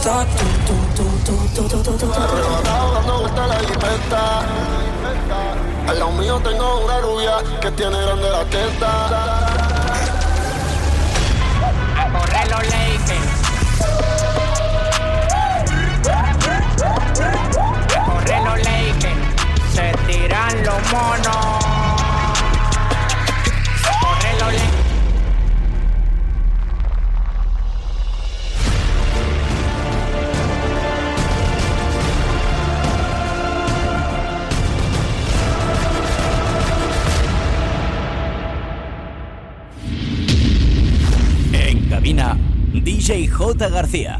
está tú, tú, tú, tú, tú, tú, tú, tú, dando la jipeta. Al lado mío tengo una rubia que tiene grande la testa. Corre los Lakers. Corre los Lakers. Se tiran los monos. DJ J. García.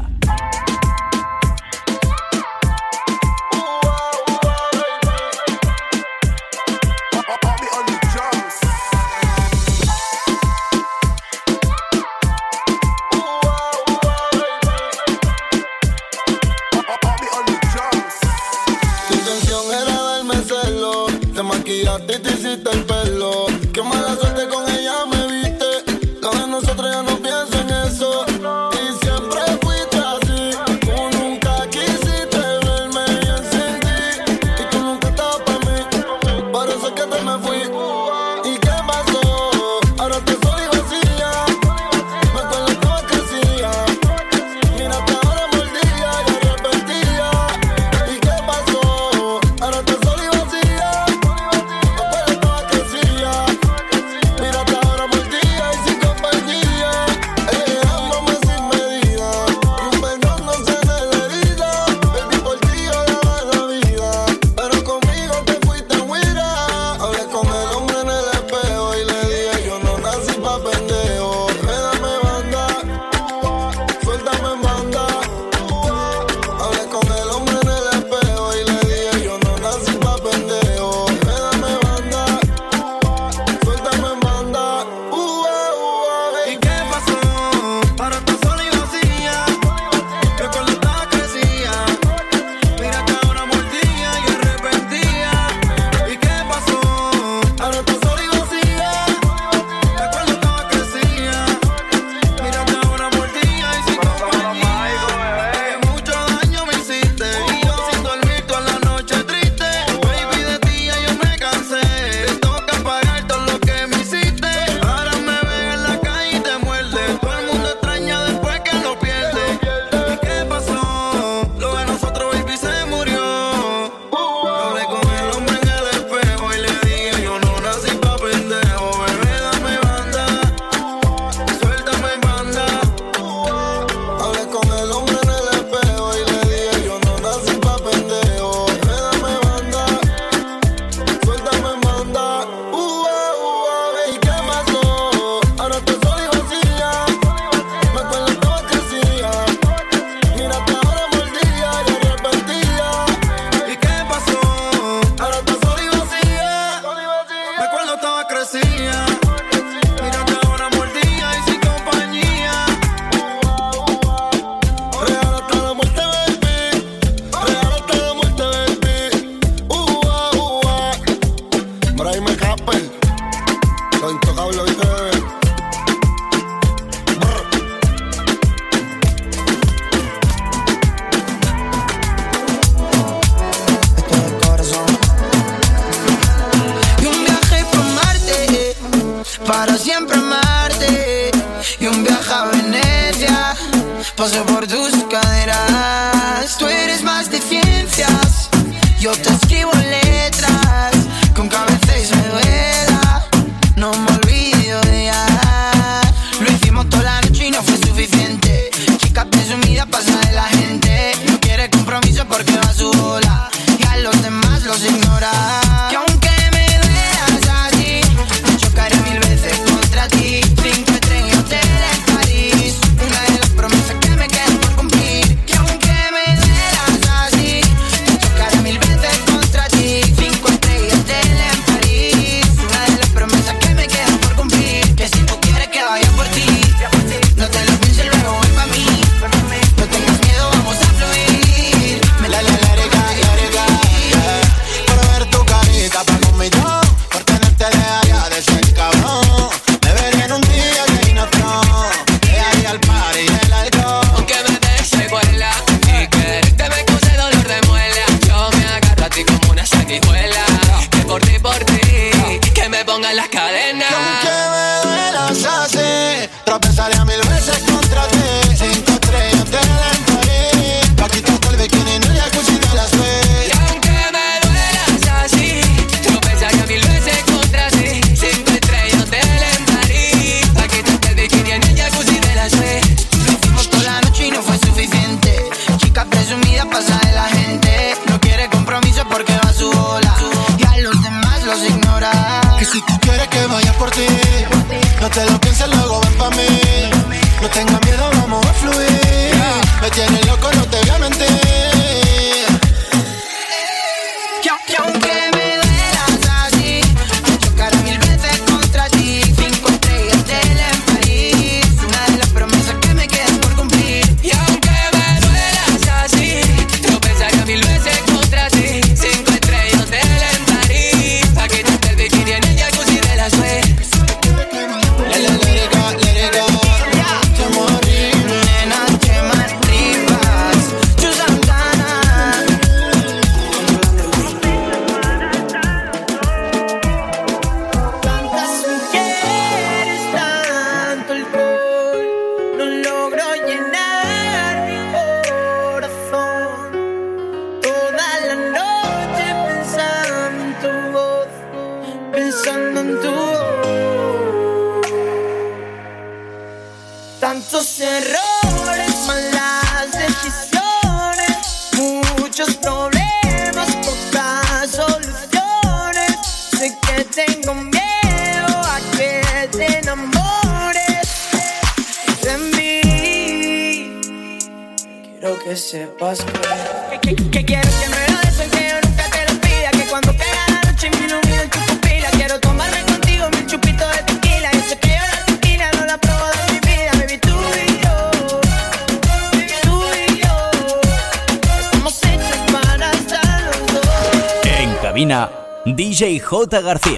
J. García.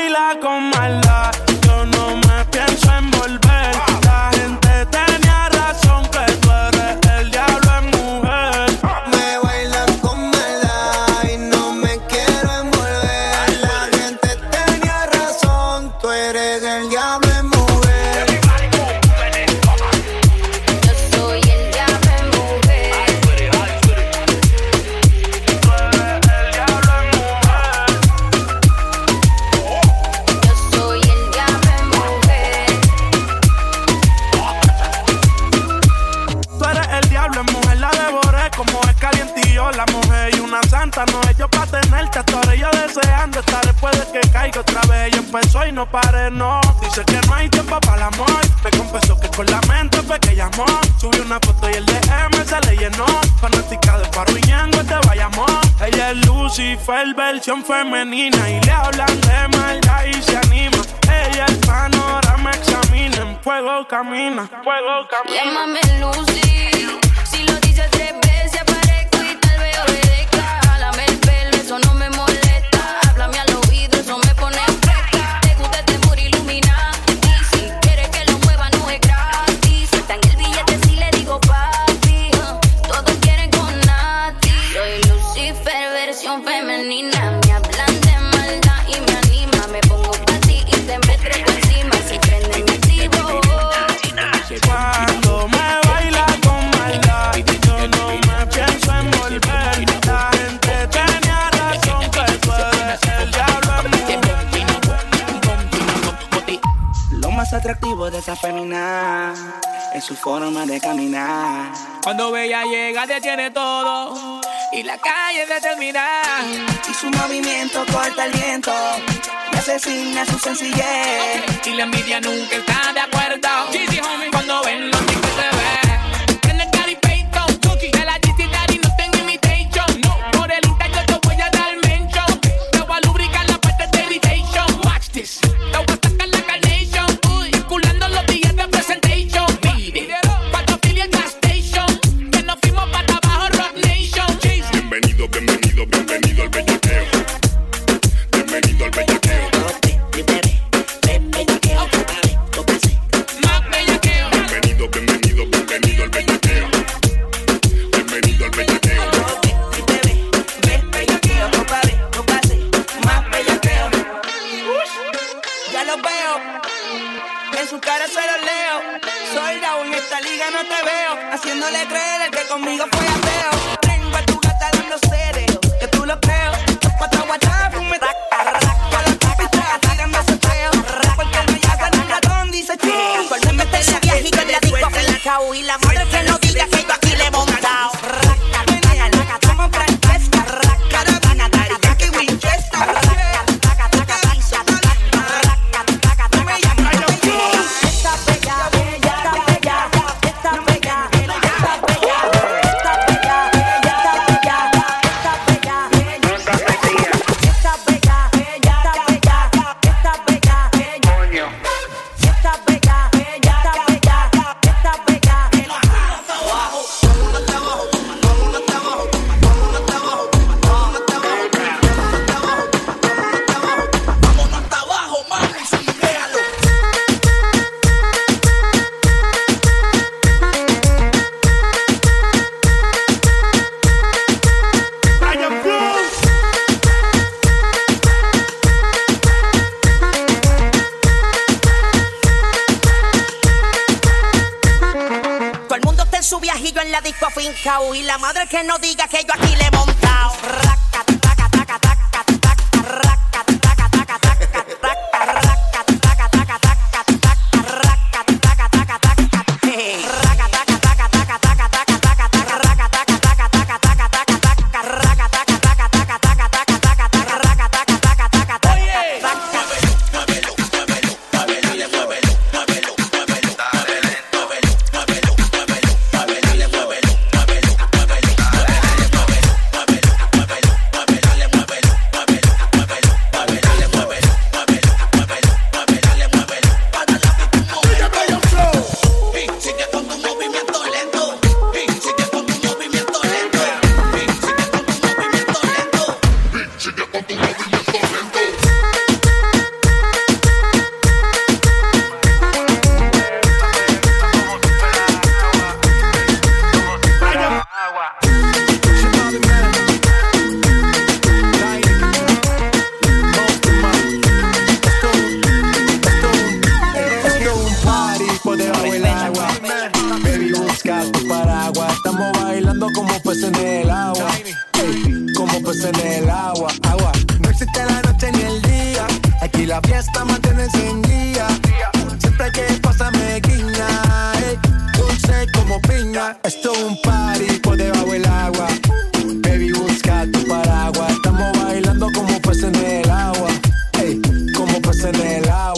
baila con maldad. no pare, no. Dice que no hay tiempo para el amor. Me confesó que con la mente fue que llamó. Subió una foto y el DM se le llenó. Fanática de paro y Ñengo, este te vayamos. Ella es Lucifer, versión femenina. Y le hablan de maldad y se anima. Ella el panorama examina. En fuego camina. Fuego camina. Llámame Lucy. Cuando Bella llega detiene todo y la calle determinada. Y su movimiento corta el viento y asesina su sencillez. Y la envidia nunca está de acuerdo. Cuando ven los el que conmigo fue a ateo. Tengo a tu gata dando seres, que tú lo creo. Cuatro guachas.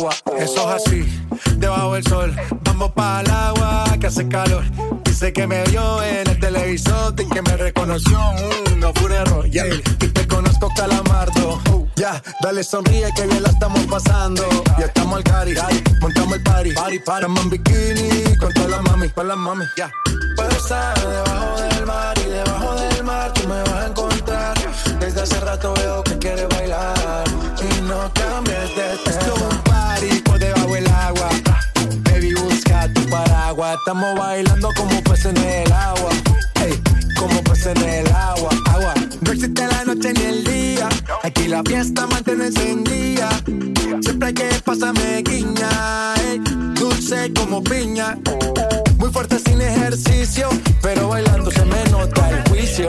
agua. Eso es así, debajo del sol. Vamos para el agua que hace calor. Dice que me vio en el televisor y que me reconoció. Mm, no fue un error, yeah. Y te conozco, calamardo. Mm, ya, dale sonríe que bien la estamos pasando. Ya estamos al cari, montamos el party. Party, party. Estamos en bikini con todas las mami, con las mami, ya. Yeah. Puedo estar debajo del mar y debajo del mar tú me vas a encontrar. Desde hace rato veo que quieres bailar y no cambies de tema. paraguas. Estamos bailando como peces en el agua. Ey, como peces en el agua. Agua. No existe la noche ni el día. Aquí la fiesta mantiene encendida. Siempre hay que pasarme guiña. Ey, dulce como piña. Muy fuerte sin ejercicio, pero bailando se me nota el juicio.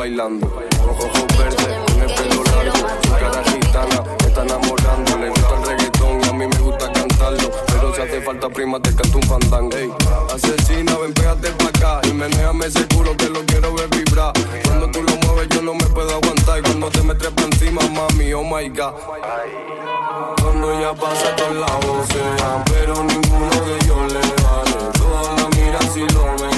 bailando. Rojo, ojos verdes, con el pelo largo, su cara gitana, me está enamorando. Le gusta el reggaetón y a mí me gusta cantarlo. Pero si hace falta prima, te canto un fandango. Ey, asesina, ven, pégate pa' acá. Y menéame ese culo que lo quiero ver vibrar. Cuando tú lo mueves, yo no me puedo aguantar. Y cuando te me trepa encima, mami, oh my god. Cuando ya pasa con la voz, pero ninguno de ellos le vale. Todas la miran si lo ven.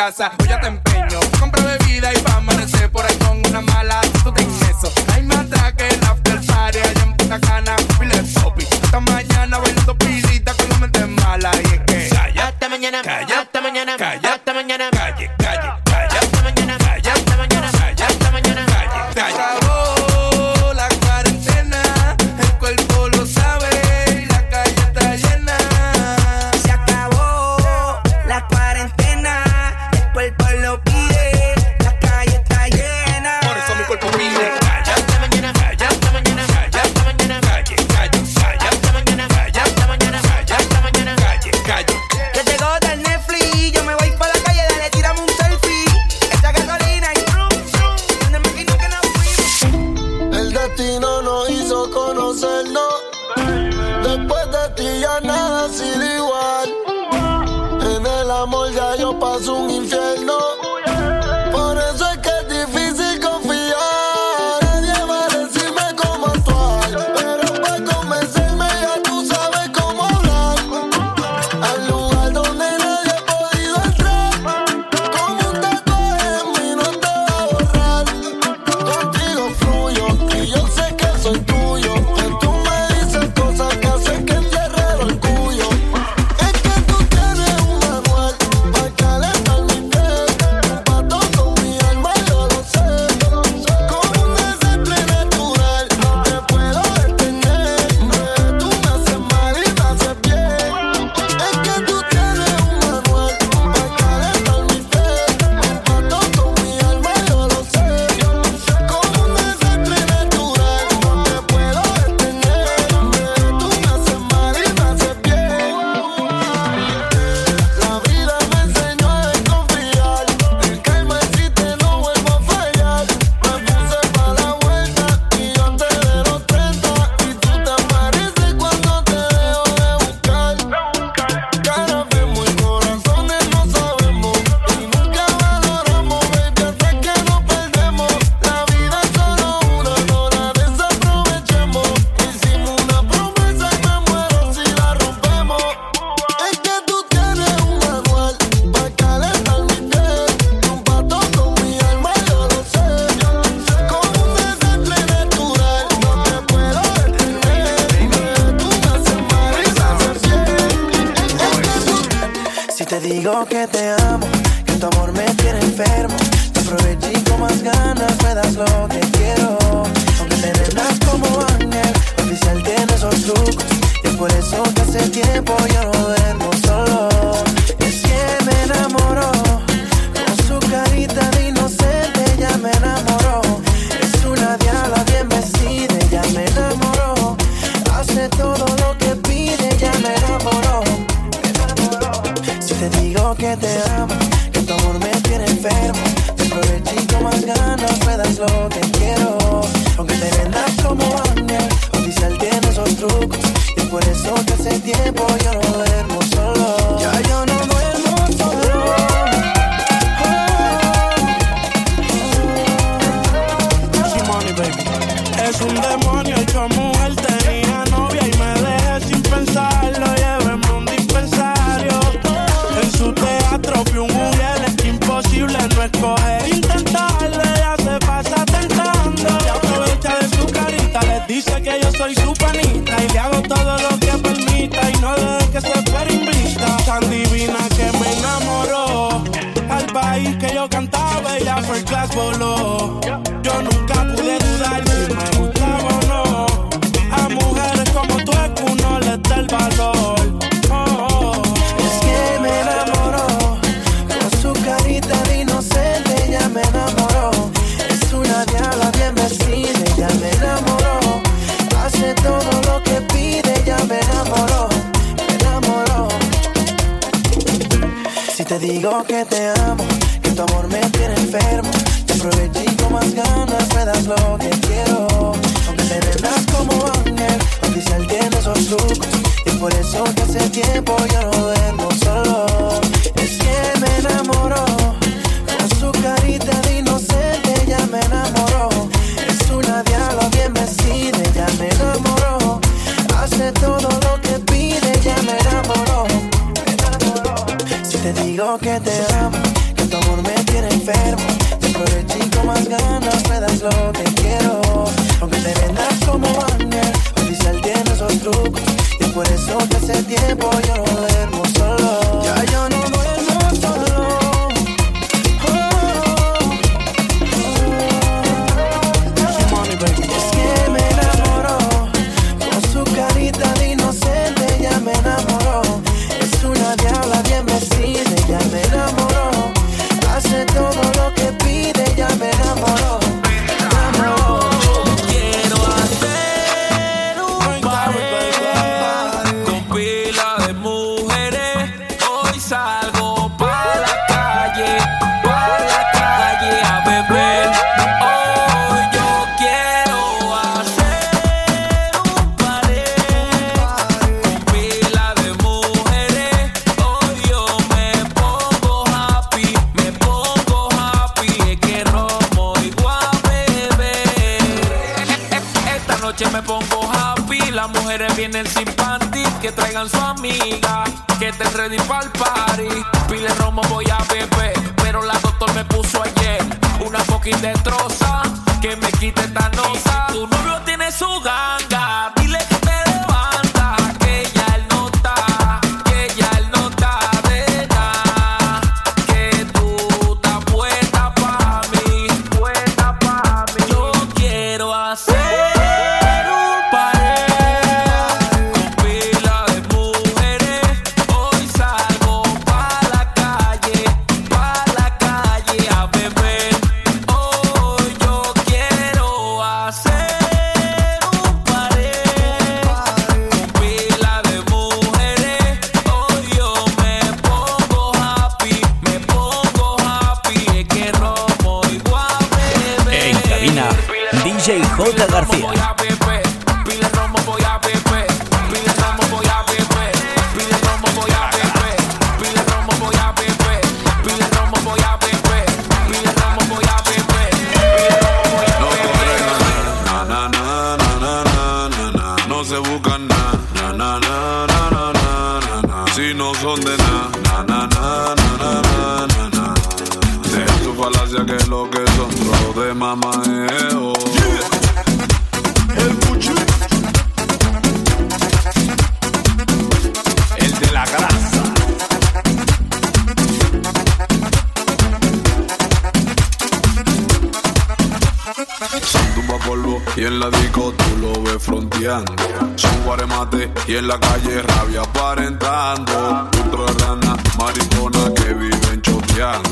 casa, hoy ya te empeño. Compra bebida y pa' amanecer por ahí con una mala. Tú te inceso. Hay más que en after party allá en Punta Cana. Poppy. Hasta mañana bailando pilita con la mente mala. Y es que. Calla, hasta mañana. Calla, hasta mañana. Calla, hasta mañana. Calle, calle. que traigan su amiga, que estén ready para el party. Pile romo, voy a beber, pero la doctor me puso ayer una fucking destroza que me quite esta nota. Tu novio tiene su ganga Y en la calle rabia aparentando. Otro rana, maricona que viven choteando.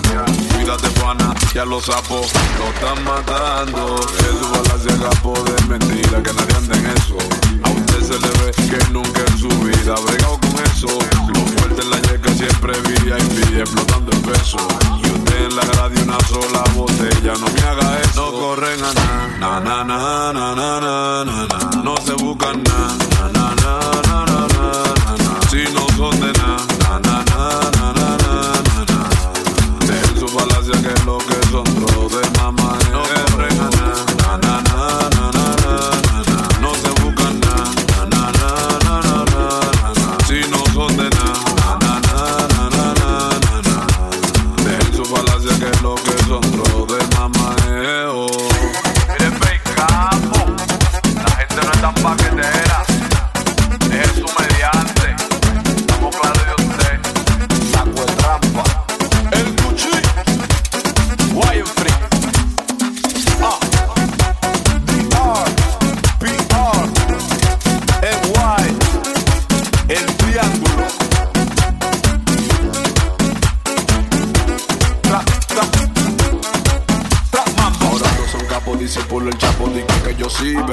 Cuídate, pana, ya los sapos lo están matando. Por lo que son los de mamaeo. Miren, capo, la gente no es tan paquetera.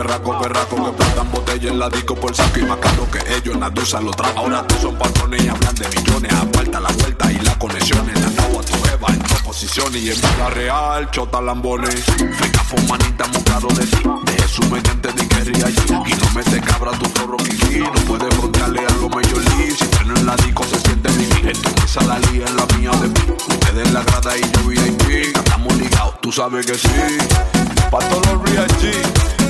perraco, perraco que platan botella en la disco por saco y más caro que ellos, las Nadusa lo trajo. Ahora todos son patrones y hablan de millones. Aparta la vuelta y las conexiones. La agua tu beba en dos posiciones y en vida real, chota lambones. Feca manita mocado de ti. De su mediante de guerrilla allí. Y no me te cabra tu zorro kiki. No puedes contarle algo medio lee. Si freno en la disco se siente mi En tu mesa la lía en la mía de mí. Ustedes la grada y yo VIP. Estamos ligados, tú sabes que sí. Pa' todos los real G.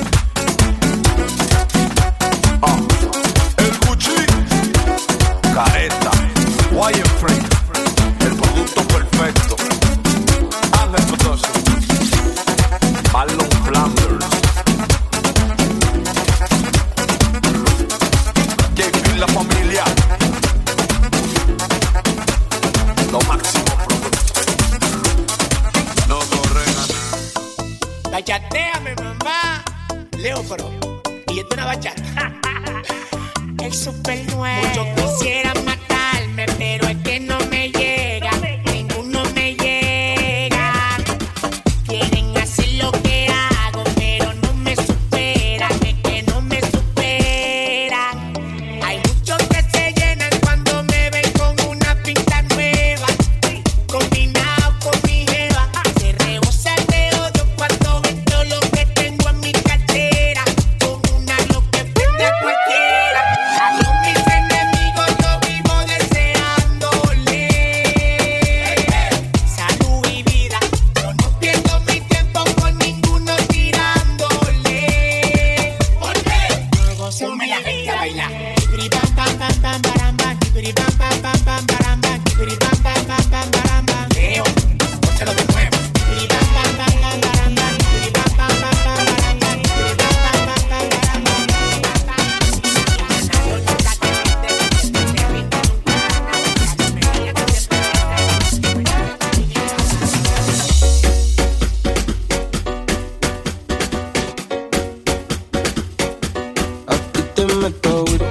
boat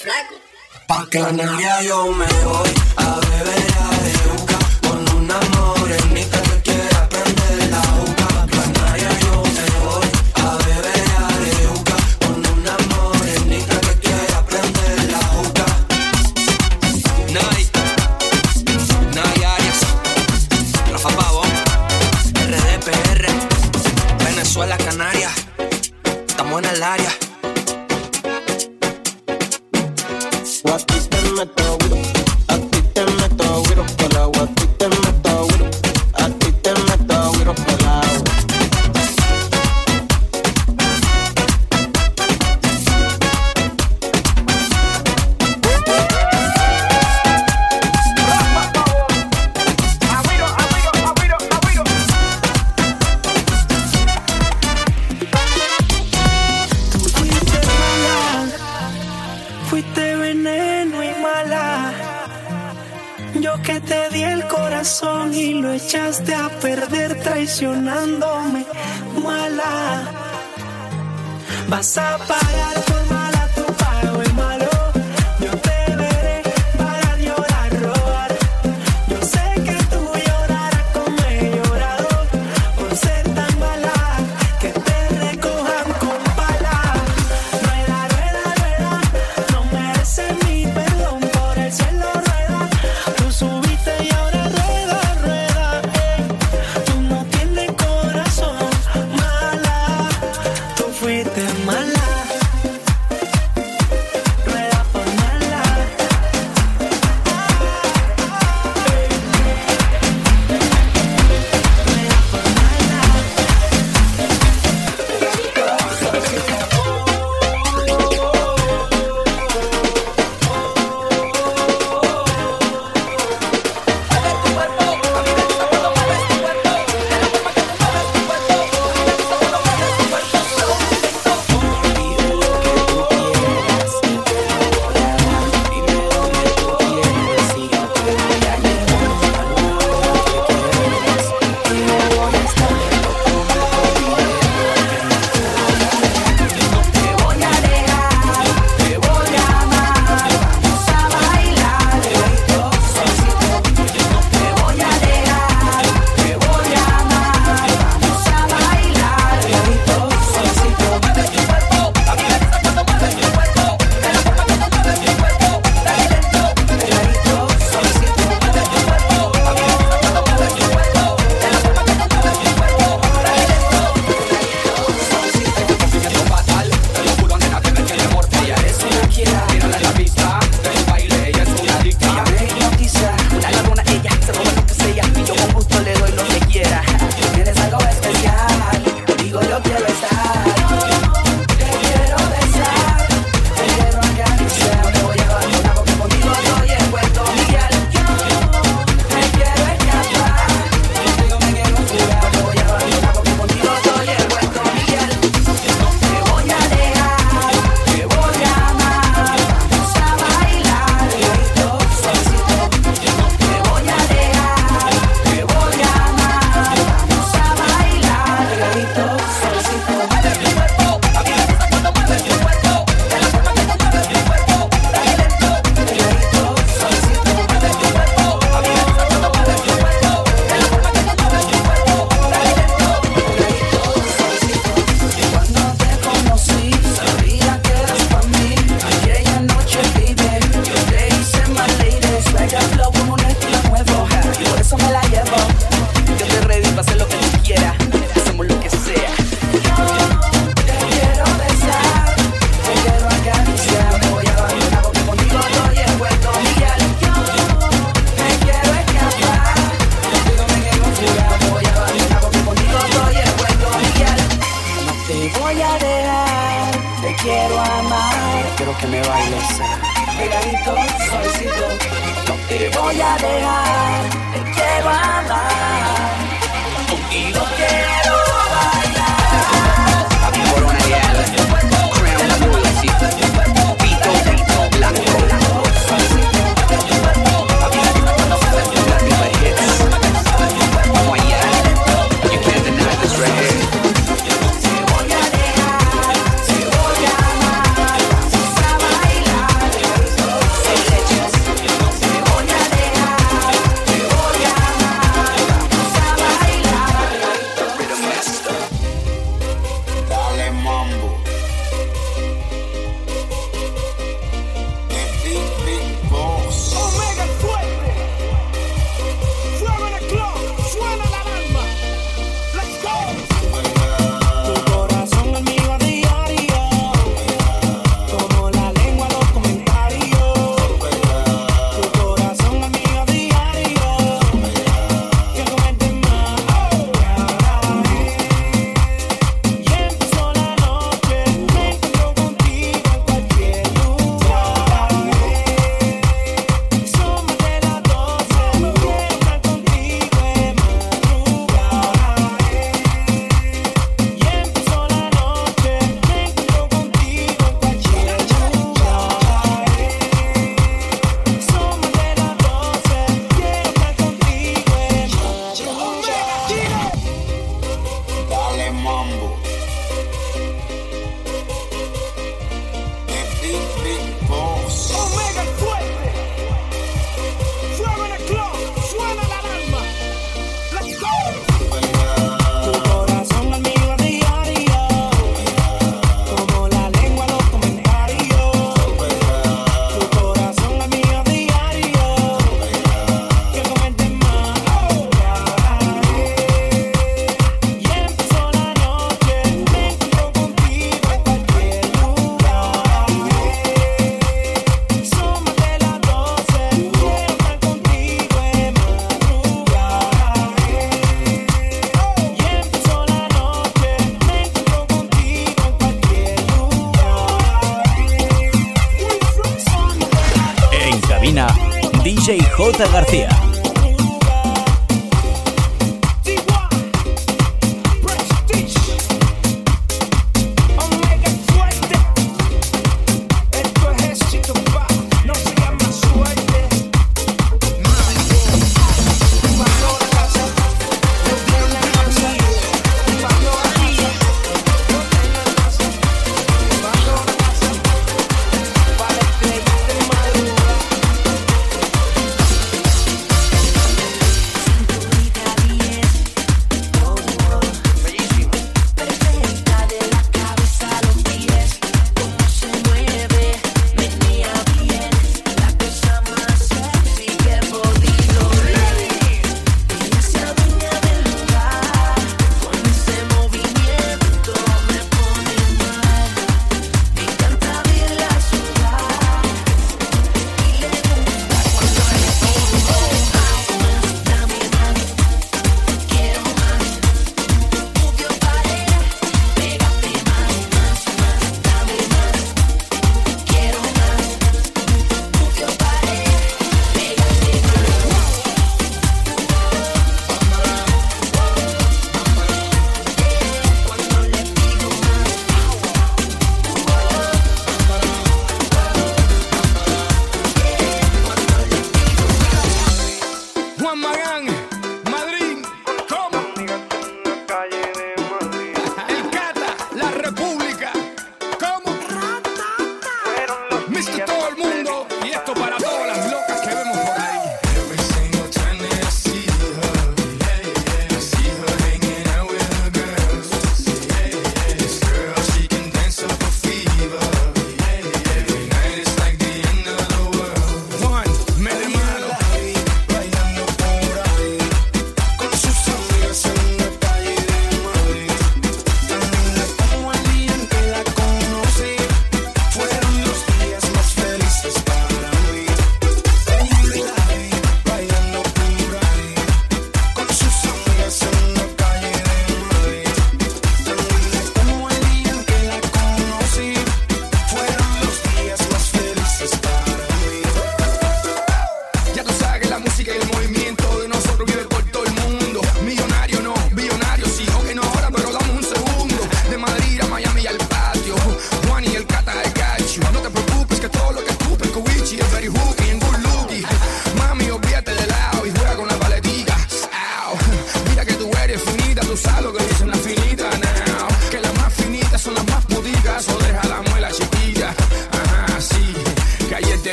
flaco. Pa' Canarias yo me Y voy a dejar, te quiero amar. Quiero que me bailes. Pegadito, suavecito. te voy a dejar, te quiero amar. Contigo quiero bailar.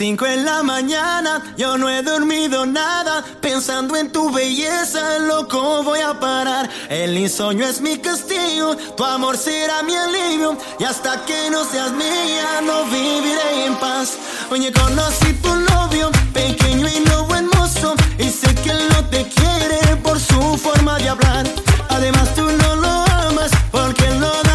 5 en la mañana, yo no he dormido nada, pensando en tu belleza, loco voy a parar. El insomnio es mi castigo, tu amor será mi alivio, y hasta que no seas mía, no viviré en paz. Oye, conocí tu novio, pequeño y no hermoso, y sé que él no te quiere por su forma de hablar. Además tú no lo amas, porque él no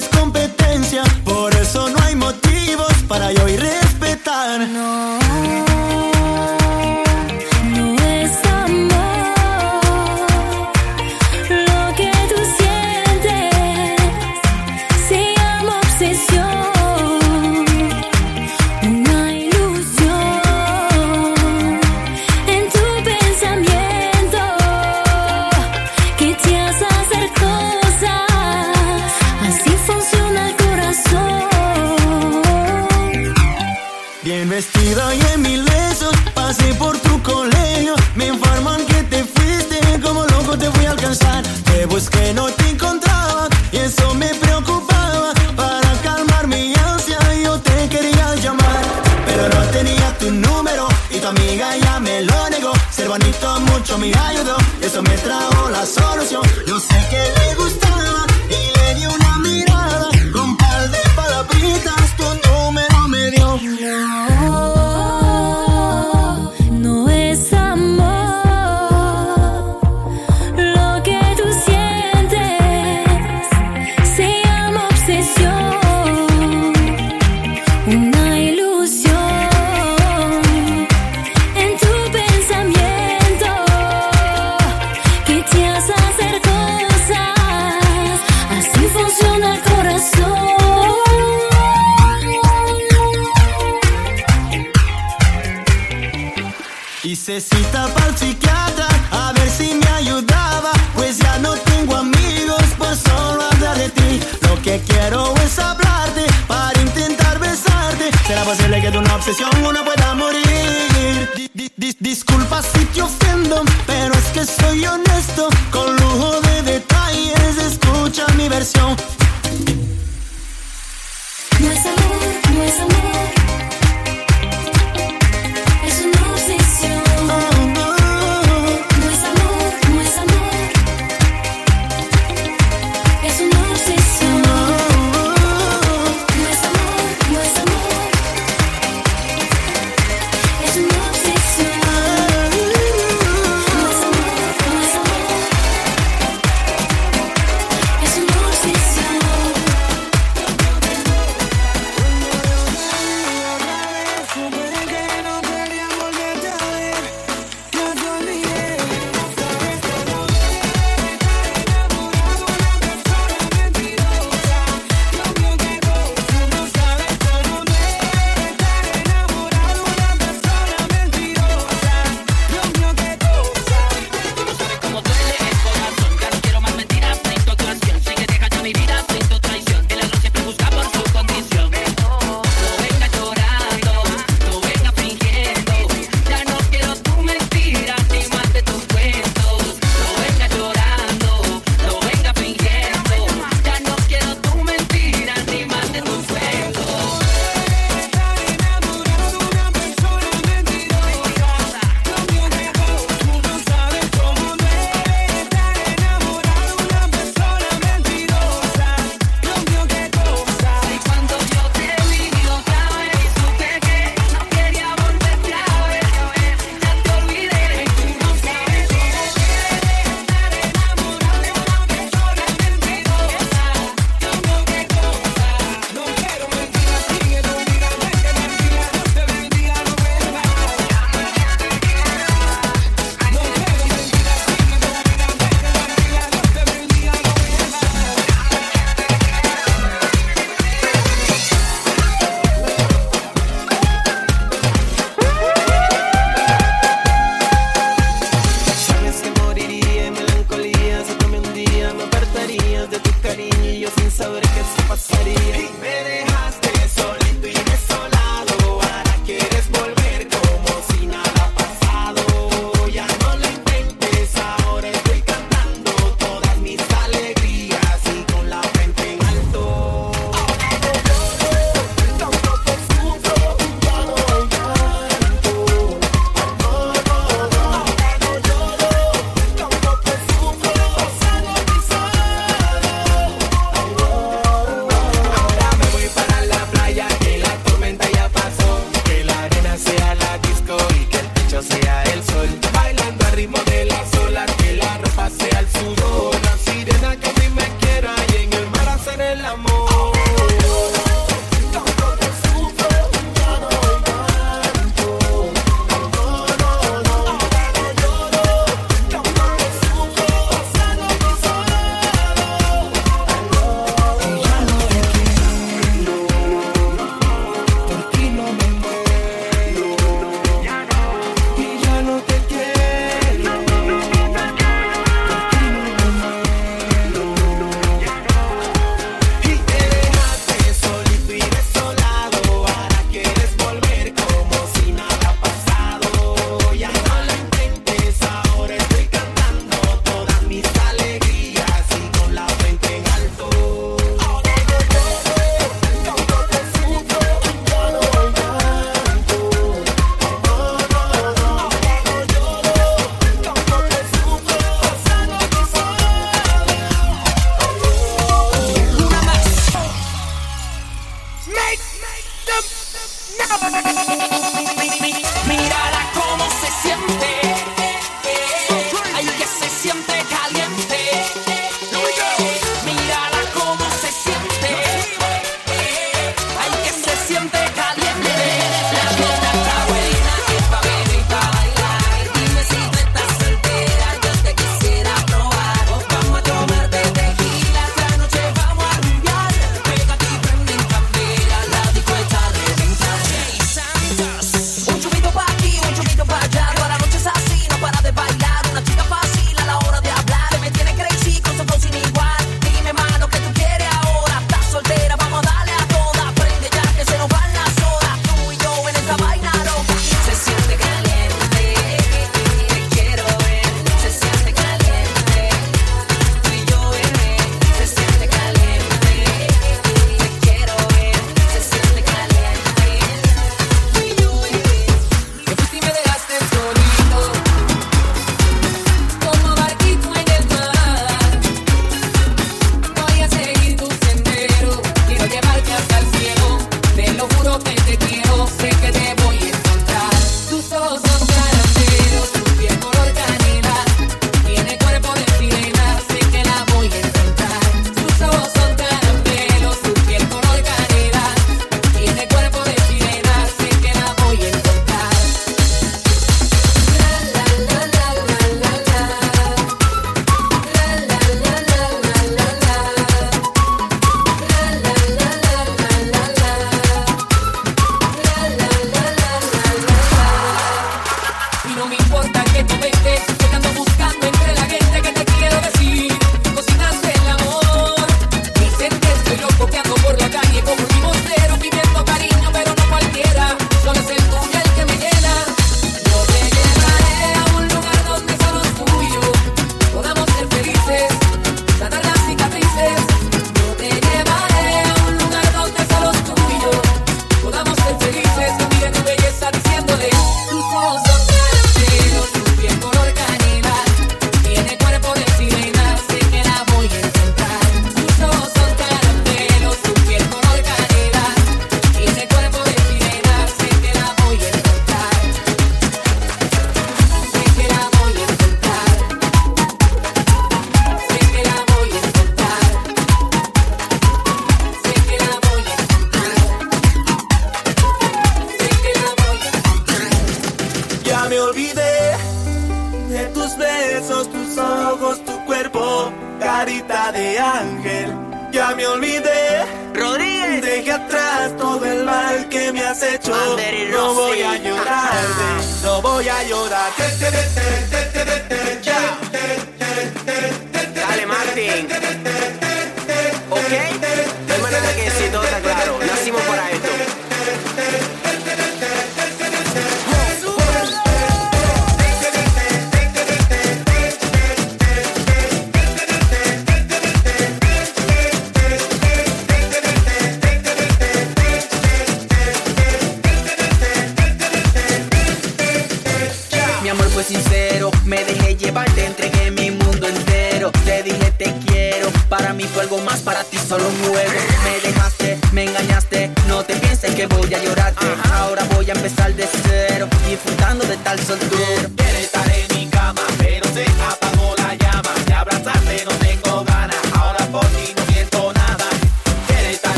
es competencia, por eso no hay motivos para yo irrespetar. No. versão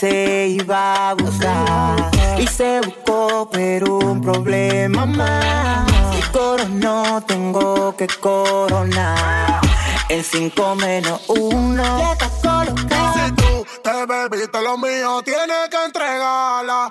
se iba a buscar y se buscó, pero un problema más. Y coro no tengo que coronar. En 5 menos 1 le estás colocando. Si tú te bebiste lo mío, tienes que entregarla.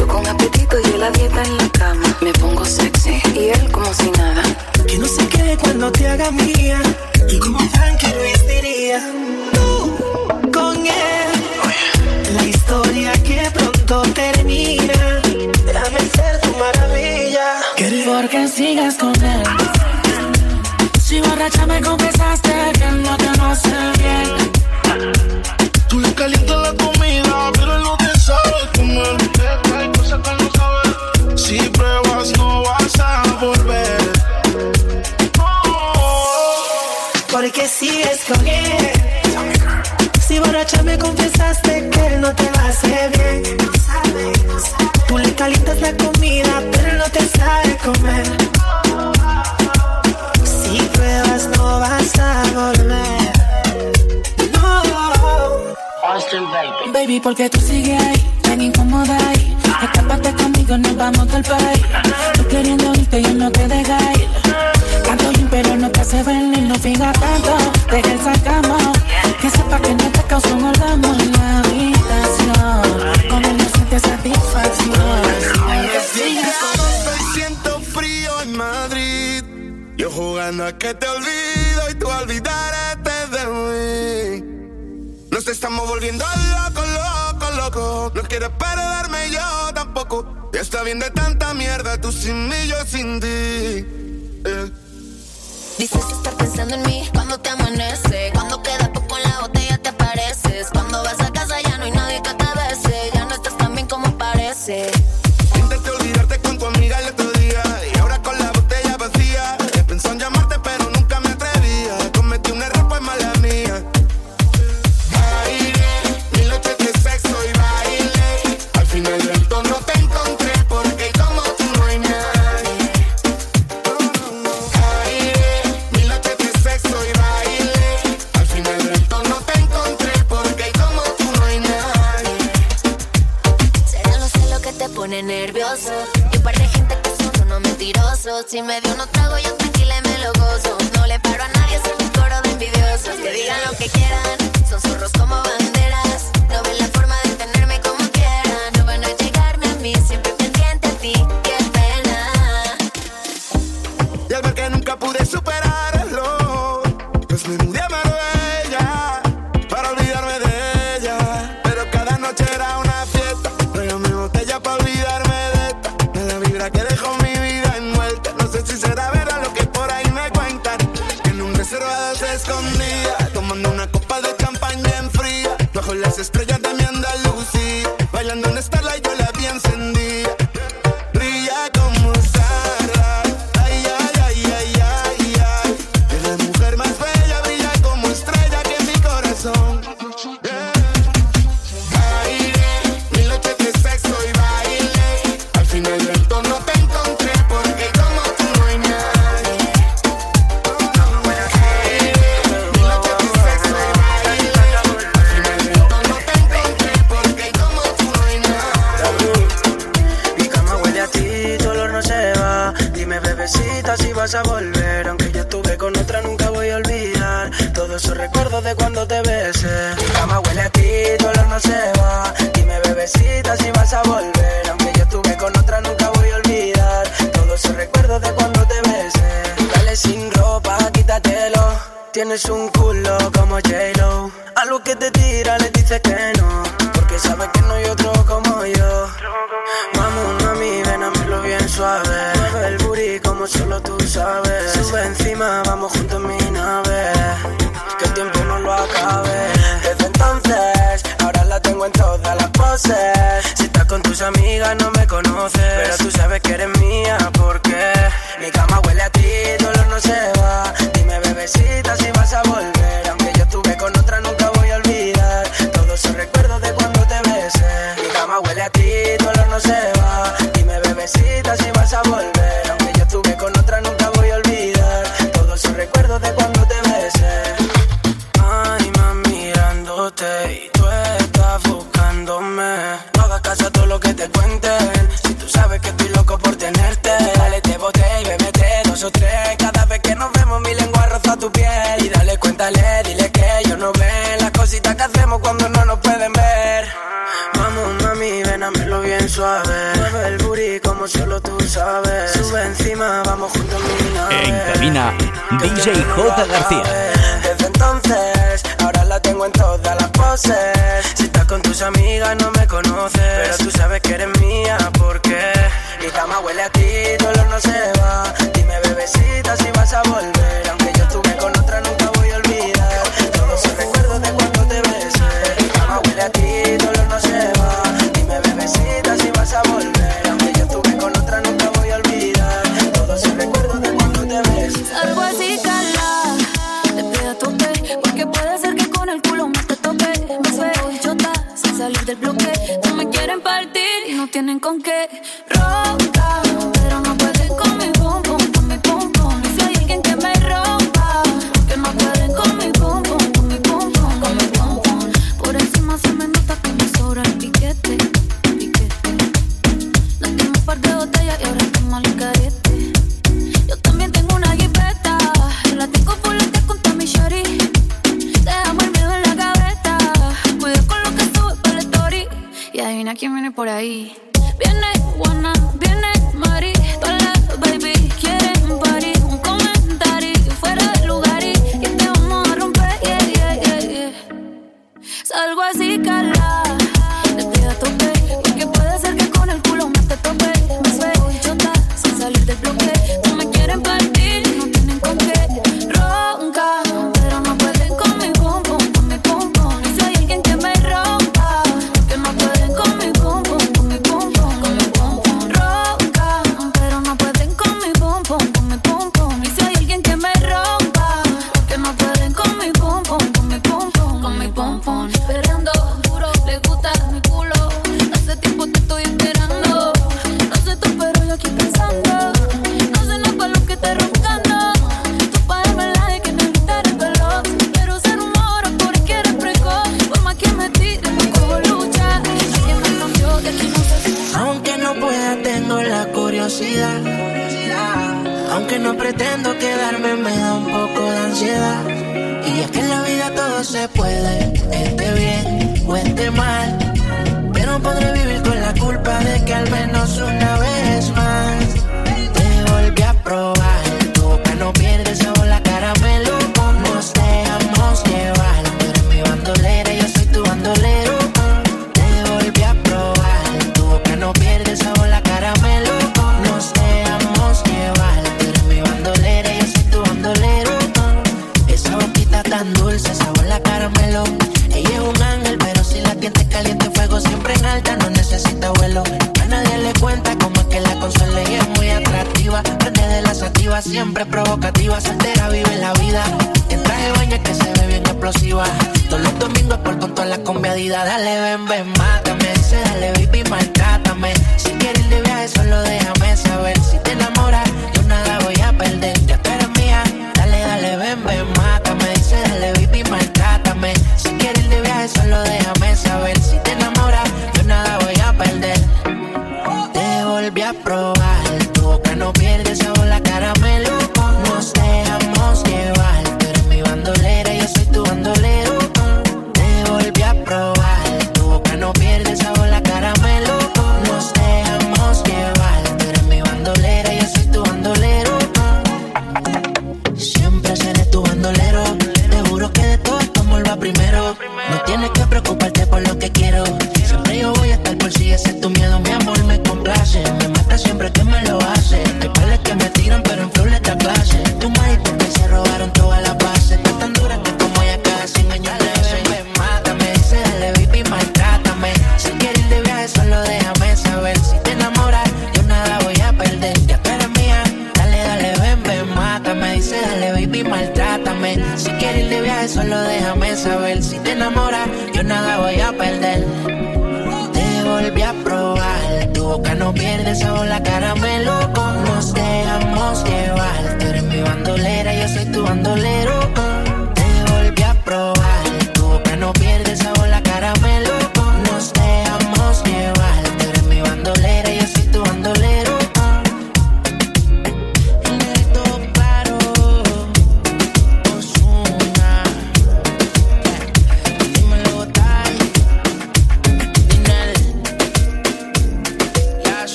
Yo con apetito y él a dieta en la cama. Me pongo sexy y él como si nada. Que no se quede cuando te haga mía. Y como Frankie Luis diría, tú con él. La historia que pronto termina. Déjame ser tu maravilla. Porque sigas con él. Si borracha me confesaste que no te conoce bien. Si borracha me confesaste que no te va a hacer bien. Tú le calientas la comida, pero no te sabe comer. Si pruebas, no vas a volver. No. Baby. baby, tú sigues ahí? Ven incomoda ahí. Escápate conmigo, nos vamos del país. Tú queriendo irte, yo no te dejáis se ven y no fija tanto, deja el sacamo. Que sepa que no te causó un orgasmo en la habitación. Con él no sientes satisfacción. Aunque siento frío en Madrid. Yo jugando a que te olvido y tú olvidarte de mí. Nos estamos volviendo locos, locos, locos. No quieres perderme yo tampoco. Ya está bien de tanta mierda, tú sin mí, yo sin ti. Eh. Dices estar pensando en mí cuando te amanece. Cuando queda poco en la botella te apareces. Cuando vas a casa ya no hay nadie que te bese. Ya no estás tan bien como parece. tu piel. Y dale, cuéntale, dile que ellos no ven las cositas que hacemos cuando no nos pueden ver. Vamos, mami, ven a verlo bien suave. Mueve el booty como solo tú sabes. Sube encima, vamos juntos mi En cabina, DJ J. García. Desde entonces, ahora la tengo en todas las poses. Si estás con tus amigas, no me conoces. Pero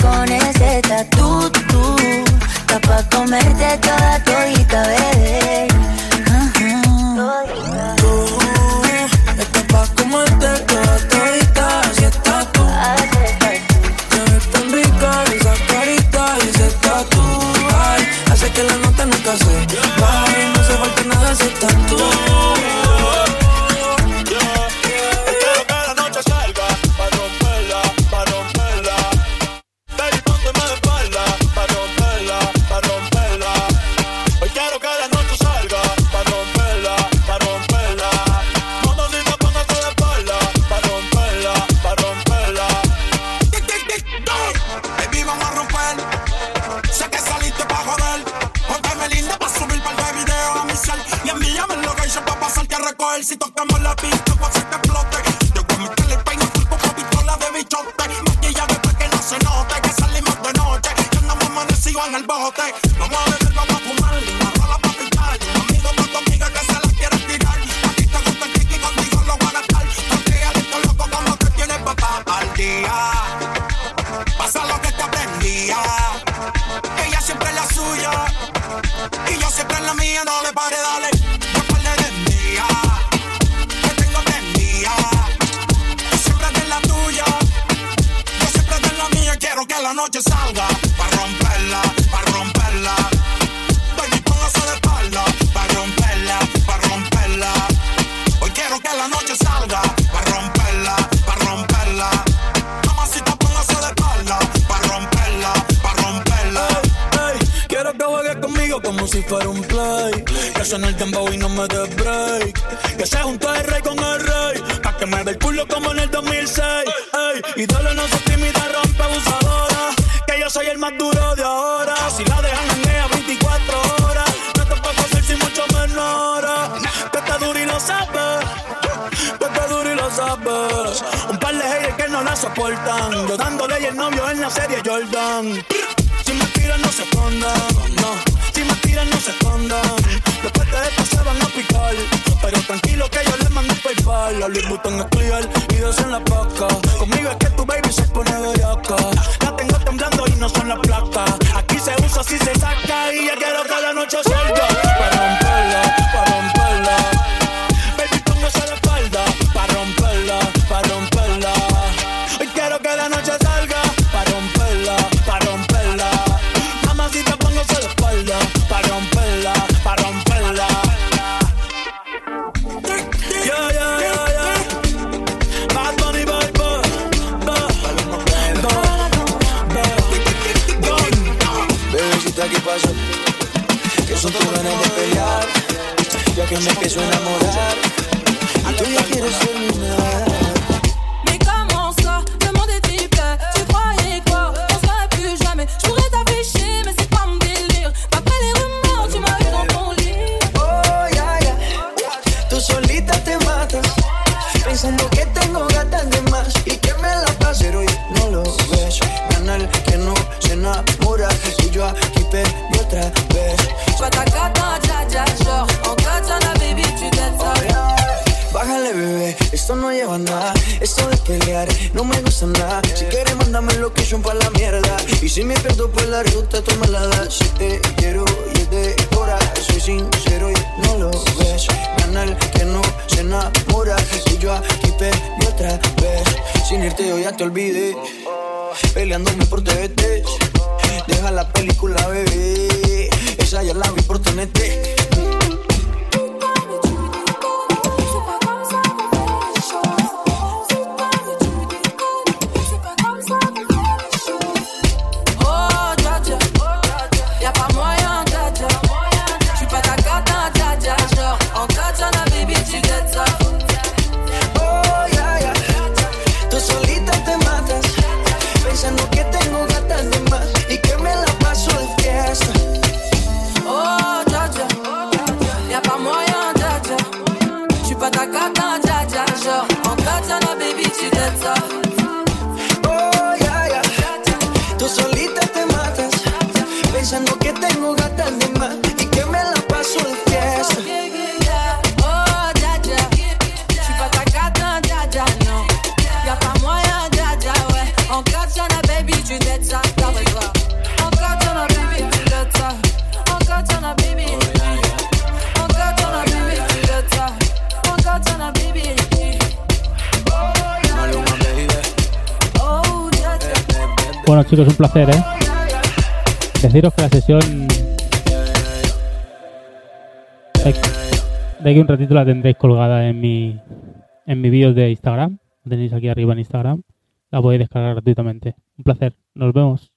con ese tatu, tú, tú, tú, tú comerte toda. make it suena ratito la tendréis colgada en mi, en mi vídeo de Instagram. La tenéis aquí arriba en Instagram. La podéis descargar gratuitamente. Un placer. Nos vemos.